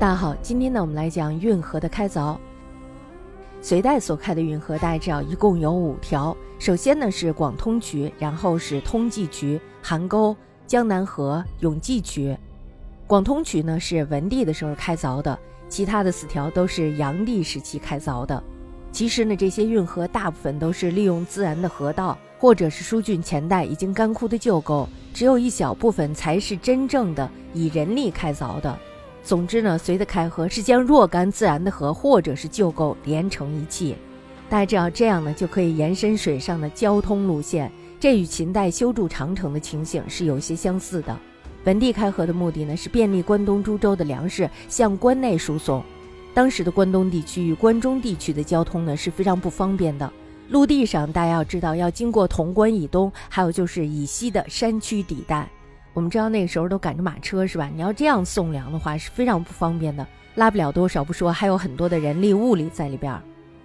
大家好，今天呢，我们来讲运河的开凿。隋代所开的运河，大家知道一共有五条。首先呢是广通渠，然后是通济渠、邗沟、江南河、永济渠。广通渠呢是文帝的时候开凿的，其他的四条都是炀帝时期开凿的。其实呢，这些运河大部分都是利用自然的河道，或者是疏浚前代已经干枯的旧沟，只有一小部分才是真正的以人力开凿的。总之呢，隋的开河是将若干自然的河或者是旧沟连成一气，大家知道这样呢就可以延伸水上的交通路线，这与秦代修筑长城的情形是有些相似的。本地开河的目的呢是便利关东诸州的粮食向关内输送，当时的关东地区与关中地区的交通呢是非常不方便的，陆地上大家要知道要经过潼关以东，还有就是以西的山区地带。我们知道那个时候都赶着马车是吧？你要这样送粮的话是非常不方便的，拉不了多少不说，还有很多的人力物力在里边。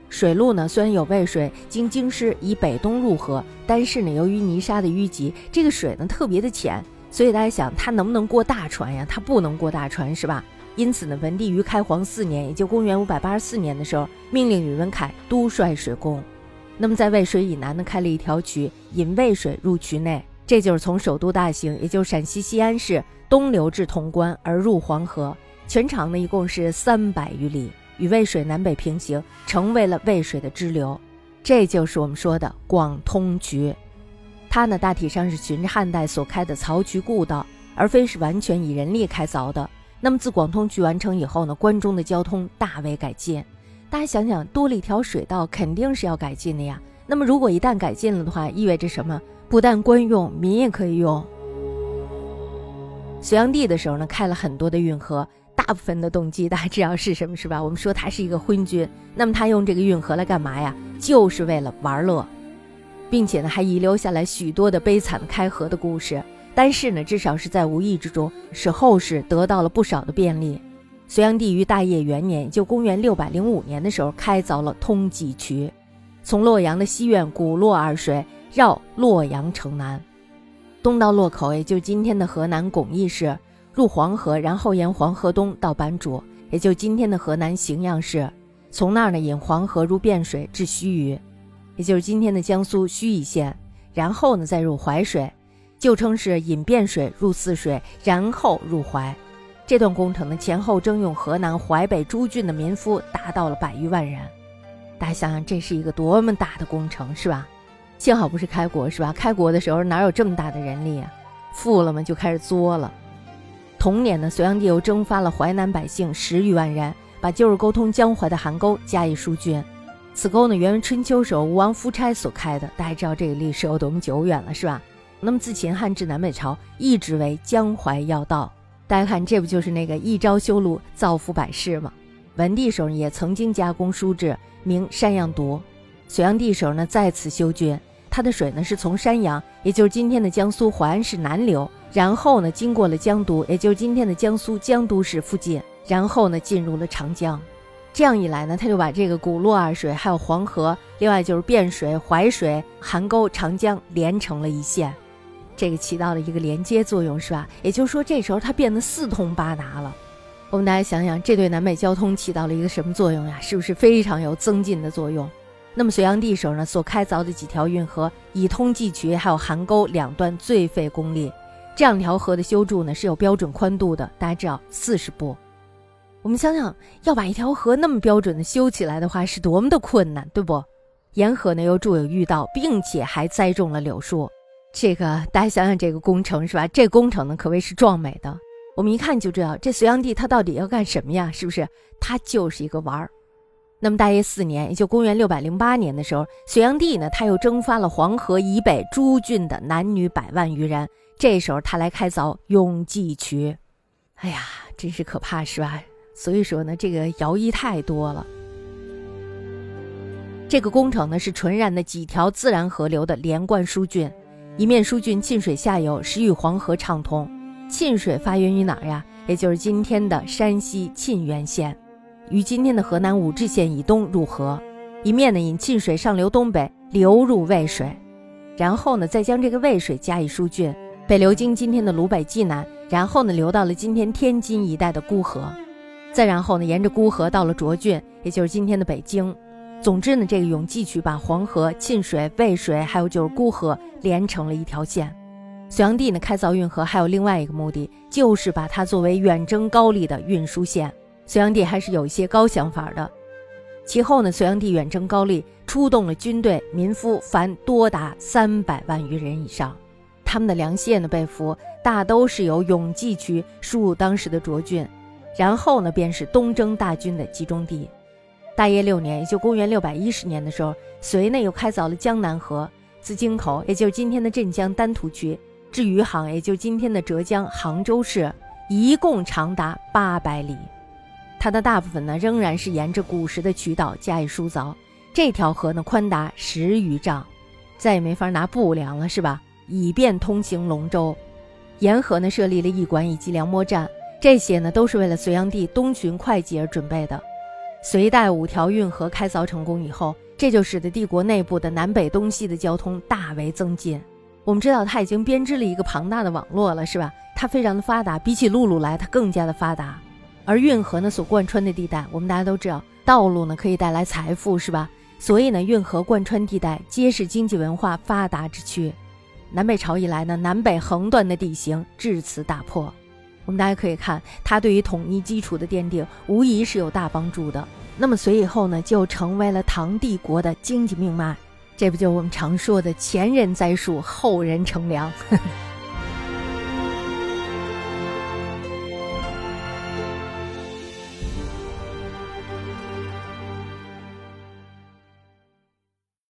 水路呢虽然有渭水经京师以北东入河，但是呢由于泥沙的淤积，这个水呢特别的浅，所以大家想它能不能过大船呀？它不能过大船是吧？因此呢，文帝于开皇四年，也就公元五百八十四年的时候，命令宇文恺督率水工。那么在渭水以南呢，开了一条渠，引渭水入渠内。这就是从首都大兴，也就是陕西西安市东流至潼关而入黄河，全长呢一共是三百余里，与渭水南北平行，成为了渭水的支流。这就是我们说的广通渠。它呢大体上是循着汉代所开的漕渠故道，而非是完全以人力开凿的。那么自广通渠完成以后呢，关中的交通大为改进。大家想想，多了一条水道，肯定是要改进的呀。那么如果一旦改进了的话，意味着什么？不但官用，民也可以用。隋炀帝的时候呢，开了很多的运河，大部分的动机大家知道是什么，是吧？我们说他是一个昏君，那么他用这个运河来干嘛呀？就是为了玩乐，并且呢，还遗留下来许多的悲惨的开河的故事。但是呢，至少是在无意之中，使后世得到了不少的便利。隋炀帝于大业元年，就公元六百零五年的时候，开凿了通济渠，从洛阳的西苑古洛而水。绕洛阳城南，东到洛口，也就今天的河南巩义市，入黄河，然后沿黄河东到版主，也就今天的河南荥阳市。从那儿呢，引黄河入汴水至盱眙，也就是今天的江苏盱眙县。然后呢，再入淮水，旧称是引汴水入泗水，然后入淮。这段工程呢，前后征用河南淮北诸郡的民夫达到了百余万人。大家想想，这是一个多么大的工程，是吧？幸好不是开国是吧？开国的时候哪有这么大的人力啊？富了嘛就开始作了。同年呢，隋炀帝又征发了淮南百姓十余万人，把旧日沟通江淮的邗沟加以疏浚。此沟呢，原为春秋时候吴王夫差所开的，大家知道这个历史有多么久远了是吧？那么自秦汉至南北朝，一直为江淮要道。大家看，这不就是那个一朝修路，造福百世吗？文帝时候也曾经加工书制，名山阳渎。隋炀帝时候呢，再次修浚，它的水呢是从山阳，也就是今天的江苏淮安市南流，然后呢经过了江都，也就是今天的江苏江都市附近，然后呢进入了长江。这样一来呢，他就把这个古洛二水，还有黄河，另外就是汴水、淮水、邗沟、长江连成了一线，这个起到了一个连接作用，是吧？也就是说，这时候它变得四通八达了。我们大家想想，这对南北交通起到了一个什么作用呀？是不是非常有增进的作用？那么隋炀帝时候呢，所开凿的几条运河，以通济渠还有邗沟两段最费功力。这两条河的修筑呢是有标准宽度的，大家知道四十步。我们想想，要把一条河那么标准的修起来的话，是多么的困难，对不？沿河呢又筑有御道，并且还栽种了柳树。这个大家想想，这个工程是吧？这工程呢可谓是壮美的。我们一看就知道，这隋炀帝他到底要干什么呀？是不是？他就是一个玩儿。那么大约四年，也就公元六百零八年的时候，隋炀帝呢，他又征发了黄河以北诸郡的男女百万余人。这时候他来开凿永济渠，哎呀，真是可怕，是吧？所以说呢，这个徭役太多了。这个工程呢，是纯然的几条自然河流的连贯疏浚，一面疏浚沁水下游，使与黄河畅通。沁水发源于哪儿呀？也就是今天的山西沁源县。于今天的河南武陟县以东入河，一面呢引沁水上流东北流入渭水，然后呢再将这个渭水加以疏浚，北流经今天的鲁北冀南，然后呢流到了今天天津一带的沽河，再然后呢，沿着沽河到了涿郡，也就是今天的北京。总之呢，这个永济渠把黄河、沁水、渭水，还有就是沽河连成了一条线。隋炀帝呢开凿运河还有另外一个目的，就是把它作为远征高丽的运输线。隋炀帝还是有一些高想法的。其后呢，隋炀帝远征高丽，出动了军队、民夫，凡多达三百万余人以上。他们的粮械呢被俘，大都是由永济渠输入当时的涿郡，然后呢便是东征大军的集中地。大业六年，也就公元六百一十年的时候，隋呢又开凿了江南河，自京口，也就是今天的镇江丹徒区，至余杭，也就今天的浙江杭州市，一共长达八百里。它的大部分呢仍然是沿着古时的渠道加以疏凿。这条河呢宽达十余丈，再也没法拿布量了，是吧？以便通行龙舟。沿河呢设立了驿馆以及粮秣站，这些呢都是为了隋炀帝东巡会稽而准备的。隋代五条运河开凿成功以后，这就使得帝国内部的南北东西的交通大为增进。我们知道它已经编织了一个庞大的网络了，是吧？它非常的发达，比起陆路来，它更加的发达。而运河呢所贯穿的地带，我们大家都知道，道路呢可以带来财富，是吧？所以呢，运河贯穿地带皆是经济文化发达之区。南北朝以来呢，南北横断的地形至此打破。我们大家可以看，它对于统一基础的奠定，无疑是有大帮助的。那么隋以后呢，就成为了唐帝国的经济命脉。这不就我们常说的前人栽树，后人乘凉？